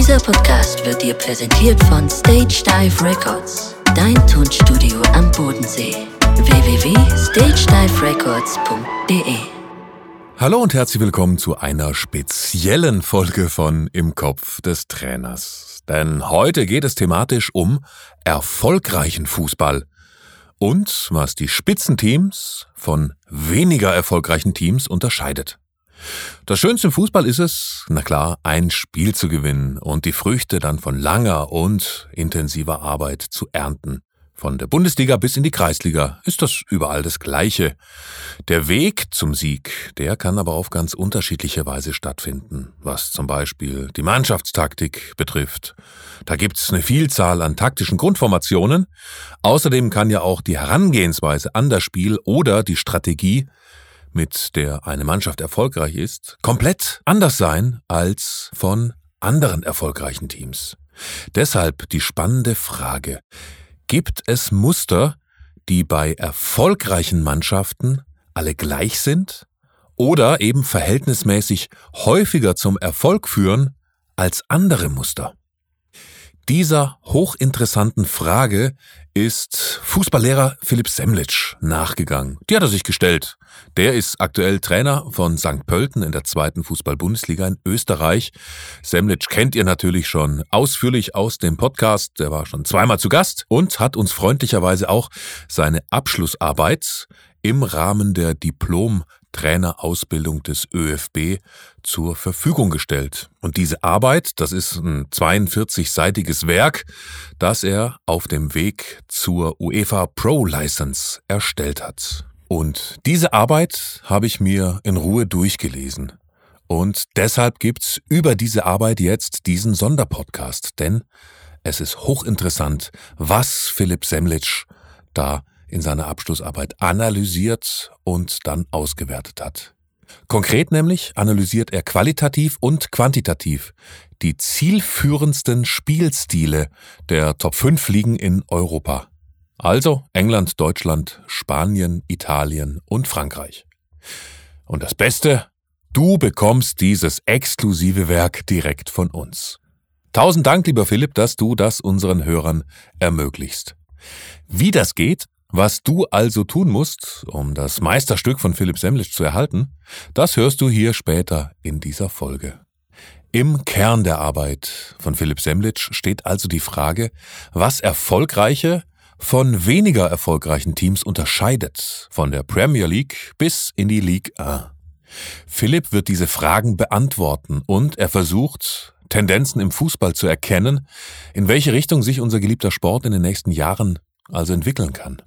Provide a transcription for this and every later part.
Dieser Podcast wird dir präsentiert von Stage Dive Records, dein Tonstudio am Bodensee. www.stagediverecords.de Hallo und herzlich willkommen zu einer speziellen Folge von Im Kopf des Trainers. Denn heute geht es thematisch um erfolgreichen Fußball und was die Spitzenteams von weniger erfolgreichen Teams unterscheidet. Das Schönste im Fußball ist es, na klar, ein Spiel zu gewinnen und die Früchte dann von langer und intensiver Arbeit zu ernten. Von der Bundesliga bis in die Kreisliga ist das überall das Gleiche. Der Weg zum Sieg, der kann aber auf ganz unterschiedliche Weise stattfinden, was zum Beispiel die Mannschaftstaktik betrifft. Da gibt's eine Vielzahl an taktischen Grundformationen. Außerdem kann ja auch die Herangehensweise an das Spiel oder die Strategie, mit der eine Mannschaft erfolgreich ist, komplett anders sein als von anderen erfolgreichen Teams. Deshalb die spannende Frage, Gibt es Muster, die bei erfolgreichen Mannschaften alle gleich sind oder eben verhältnismäßig häufiger zum Erfolg führen als andere Muster? Dieser hochinteressanten Frage ist Fußballlehrer Philipp Semlitsch nachgegangen. Die hat er sich gestellt. Der ist aktuell Trainer von St. Pölten in der zweiten Fußball-Bundesliga in Österreich. Semlitsch kennt ihr natürlich schon ausführlich aus dem Podcast. Der war schon zweimal zu Gast und hat uns freundlicherweise auch seine Abschlussarbeit im Rahmen der Diplom Trainerausbildung des ÖFB zur Verfügung gestellt. Und diese Arbeit, das ist ein 42-seitiges Werk, das er auf dem Weg zur UEFA Pro License erstellt hat. Und diese Arbeit habe ich mir in Ruhe durchgelesen. Und deshalb gibt's über diese Arbeit jetzt diesen Sonderpodcast, denn es ist hochinteressant, was Philipp Semlitsch da in seiner Abschlussarbeit analysiert und dann ausgewertet hat. Konkret nämlich analysiert er qualitativ und quantitativ die zielführendsten Spielstile der Top 5 Ligen in Europa. Also England, Deutschland, Spanien, Italien und Frankreich. Und das Beste, du bekommst dieses exklusive Werk direkt von uns. Tausend Dank, lieber Philipp, dass du das unseren Hörern ermöglichst. Wie das geht, was du also tun musst, um das Meisterstück von Philipp Semlich zu erhalten, das hörst du hier später in dieser Folge. Im Kern der Arbeit von Philipp Semlitsch steht also die Frage, was erfolgreiche von weniger erfolgreichen Teams unterscheidet, von der Premier League bis in die League 1. Philipp wird diese Fragen beantworten und er versucht, Tendenzen im Fußball zu erkennen, in welche Richtung sich unser geliebter Sport in den nächsten Jahren also entwickeln kann.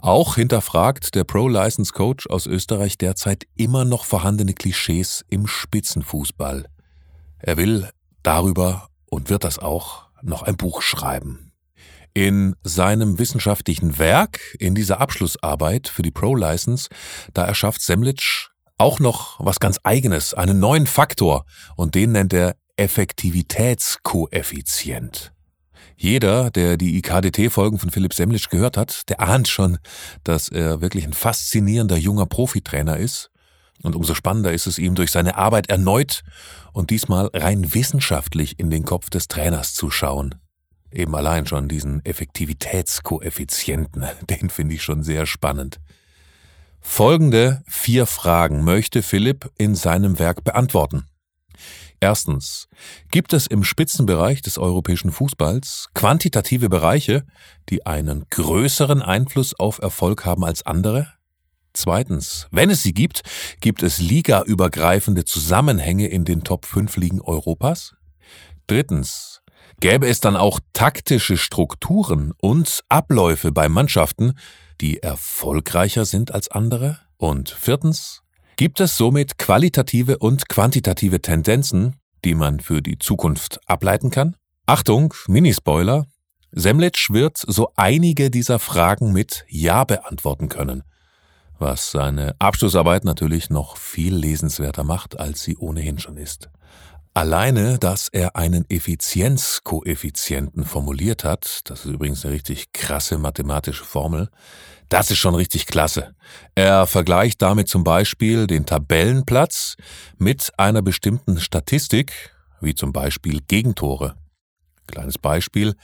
Auch hinterfragt der Pro-License Coach aus Österreich derzeit immer noch vorhandene Klischees im Spitzenfußball. Er will darüber und wird das auch noch ein Buch schreiben. In seinem wissenschaftlichen Werk, in dieser Abschlussarbeit für die Pro-License, da erschafft Semlitsch auch noch was ganz eigenes, einen neuen Faktor, und den nennt er Effektivitätskoeffizient. Jeder, der die IKDT-Folgen von Philipp Semlitsch gehört hat, der ahnt schon, dass er wirklich ein faszinierender junger Profitrainer ist. Und umso spannender ist es ihm, durch seine Arbeit erneut und diesmal rein wissenschaftlich in den Kopf des Trainers zu schauen. Eben allein schon diesen Effektivitätskoeffizienten, den finde ich schon sehr spannend. Folgende vier Fragen möchte Philipp in seinem Werk beantworten. Erstens. Gibt es im Spitzenbereich des europäischen Fußballs quantitative Bereiche, die einen größeren Einfluss auf Erfolg haben als andere? Zweitens. Wenn es sie gibt, gibt es ligaübergreifende Zusammenhänge in den Top 5 Ligen Europas? Drittens. Gäbe es dann auch taktische Strukturen und Abläufe bei Mannschaften, die erfolgreicher sind als andere? Und viertens. Gibt es somit qualitative und quantitative Tendenzen, die man für die Zukunft ableiten kann? Achtung, Minispoiler. Semlitsch wird so einige dieser Fragen mit Ja beantworten können, was seine Abschlussarbeit natürlich noch viel lesenswerter macht, als sie ohnehin schon ist. Alleine, dass er einen Effizienzkoeffizienten formuliert hat, das ist übrigens eine richtig krasse mathematische Formel, das ist schon richtig klasse. Er vergleicht damit zum Beispiel den Tabellenplatz mit einer bestimmten Statistik, wie zum Beispiel Gegentore. Kleines Beispiel,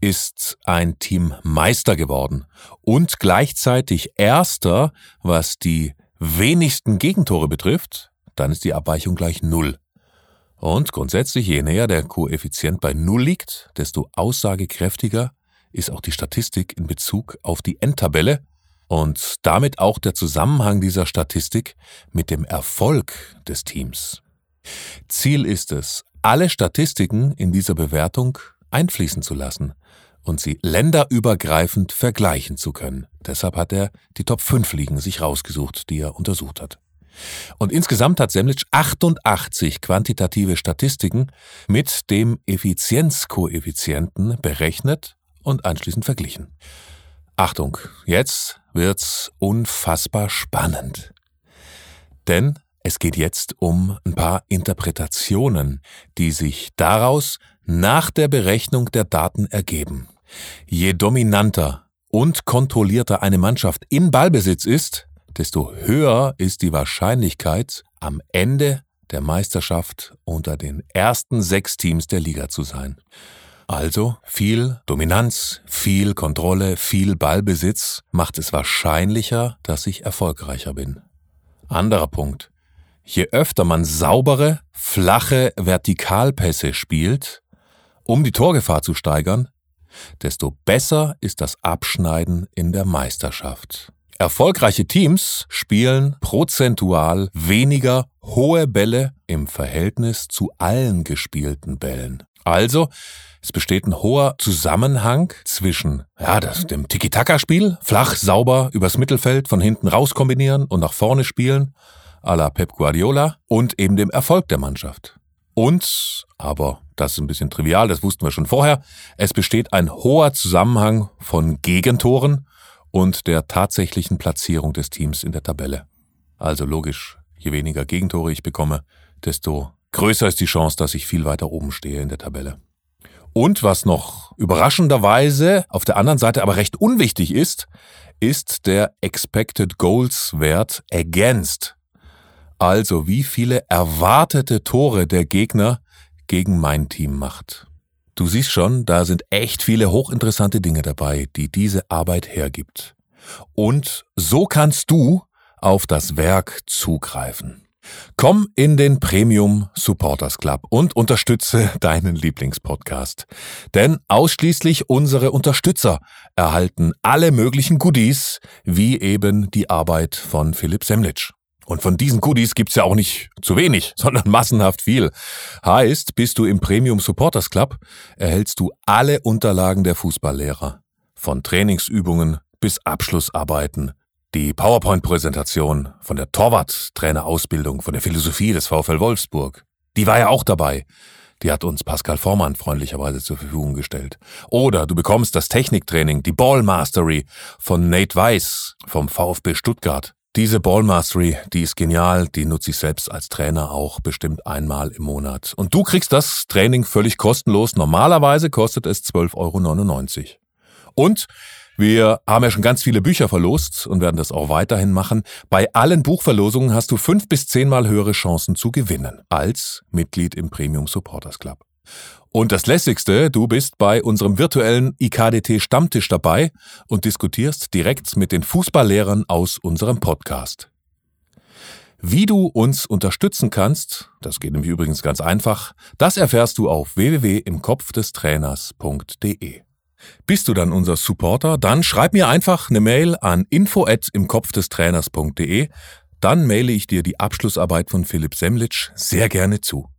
ist ein Team Meister geworden und gleichzeitig Erster, was die wenigsten Gegentore betrifft, dann ist die Abweichung gleich Null. Und grundsätzlich, je näher der Koeffizient bei Null liegt, desto aussagekräftiger ist auch die Statistik in Bezug auf die Endtabelle und damit auch der Zusammenhang dieser Statistik mit dem Erfolg des Teams. Ziel ist es, alle Statistiken in dieser Bewertung einfließen zu lassen und sie länderübergreifend vergleichen zu können. Deshalb hat er die Top 5 Ligen sich rausgesucht, die er untersucht hat. Und insgesamt hat Semlitsch 88 quantitative Statistiken mit dem Effizienzkoeffizienten berechnet und anschließend verglichen. Achtung, jetzt wird's unfassbar spannend. Denn es geht jetzt um ein paar Interpretationen, die sich daraus nach der Berechnung der Daten ergeben. Je dominanter und kontrollierter eine Mannschaft in Ballbesitz ist, desto höher ist die Wahrscheinlichkeit, am Ende der Meisterschaft unter den ersten sechs Teams der Liga zu sein. Also viel Dominanz, viel Kontrolle, viel Ballbesitz macht es wahrscheinlicher, dass ich erfolgreicher bin. Anderer Punkt. Je öfter man saubere, flache Vertikalpässe spielt, um die Torgefahr zu steigern, desto besser ist das Abschneiden in der Meisterschaft. Erfolgreiche Teams spielen prozentual weniger hohe Bälle im Verhältnis zu allen gespielten Bällen. Also, es besteht ein hoher Zusammenhang zwischen ja, das, dem Tiki-Taka-Spiel, flach, sauber, übers Mittelfeld, von hinten raus kombinieren und nach vorne spielen, à la Pep Guardiola, und eben dem Erfolg der Mannschaft. Und, aber das ist ein bisschen trivial, das wussten wir schon vorher, es besteht ein hoher Zusammenhang von Gegentoren und der tatsächlichen Platzierung des Teams in der Tabelle. Also logisch, je weniger Gegentore ich bekomme, desto größer ist die Chance, dass ich viel weiter oben stehe in der Tabelle. Und was noch überraschenderweise auf der anderen Seite aber recht unwichtig ist, ist der Expected Goals Wert ergänzt. Also wie viele erwartete Tore der Gegner gegen mein Team macht. Du siehst schon, da sind echt viele hochinteressante Dinge dabei, die diese Arbeit hergibt. Und so kannst du auf das Werk zugreifen. Komm in den Premium Supporters Club und unterstütze deinen Lieblingspodcast. Denn ausschließlich unsere Unterstützer erhalten alle möglichen Goodies, wie eben die Arbeit von Philipp Semlitsch. Und von diesen Goodies gibt's ja auch nicht zu wenig, sondern massenhaft viel. Heißt, bist du im Premium Supporters Club, erhältst du alle Unterlagen der Fußballlehrer. Von Trainingsübungen bis Abschlussarbeiten, die PowerPoint-Präsentation von der Torwart-Trainerausbildung, von der Philosophie des VfL Wolfsburg, die war ja auch dabei. Die hat uns Pascal Vormann freundlicherweise zur Verfügung gestellt. Oder du bekommst das Techniktraining, die Ball Mastery von Nate Weiss vom VfB Stuttgart. Diese Ball Mastery, die ist genial, die nutze ich selbst als Trainer auch bestimmt einmal im Monat. Und du kriegst das Training völlig kostenlos. Normalerweise kostet es 12,99 Euro. Und wir haben ja schon ganz viele Bücher verlost und werden das auch weiterhin machen. Bei allen Buchverlosungen hast du fünf bis zehnmal höhere Chancen zu gewinnen als Mitglied im Premium Supporters Club. Und das Lässigste, du bist bei unserem virtuellen IKDT Stammtisch dabei und diskutierst direkt mit den Fußballlehrern aus unserem Podcast. Wie du uns unterstützen kannst, das geht nämlich übrigens ganz einfach, das erfährst du auf www.imkopfdestrainers.de. Bist du dann unser Supporter? Dann schreib mir einfach eine Mail an info at im Kopf des Trainers.de. Dann maile ich dir die Abschlussarbeit von Philipp Semlitsch sehr gerne zu.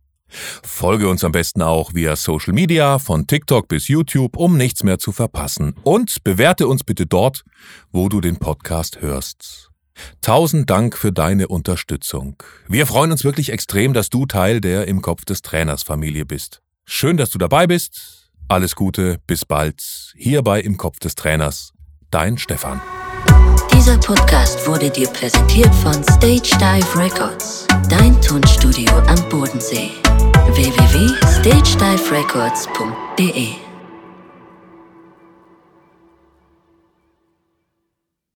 Folge uns am besten auch via Social Media, von TikTok bis YouTube, um nichts mehr zu verpassen. Und bewerte uns bitte dort, wo du den Podcast hörst. Tausend Dank für deine Unterstützung. Wir freuen uns wirklich extrem, dass du Teil der im Kopf des Trainers Familie bist. Schön, dass du dabei bist. Alles Gute, bis bald, hierbei im Kopf des Trainers. Dein Stefan. Dieser Podcast wurde dir präsentiert von Stage Dive Records, dein Tonstudio am Bodensee. www.stagediverecords.de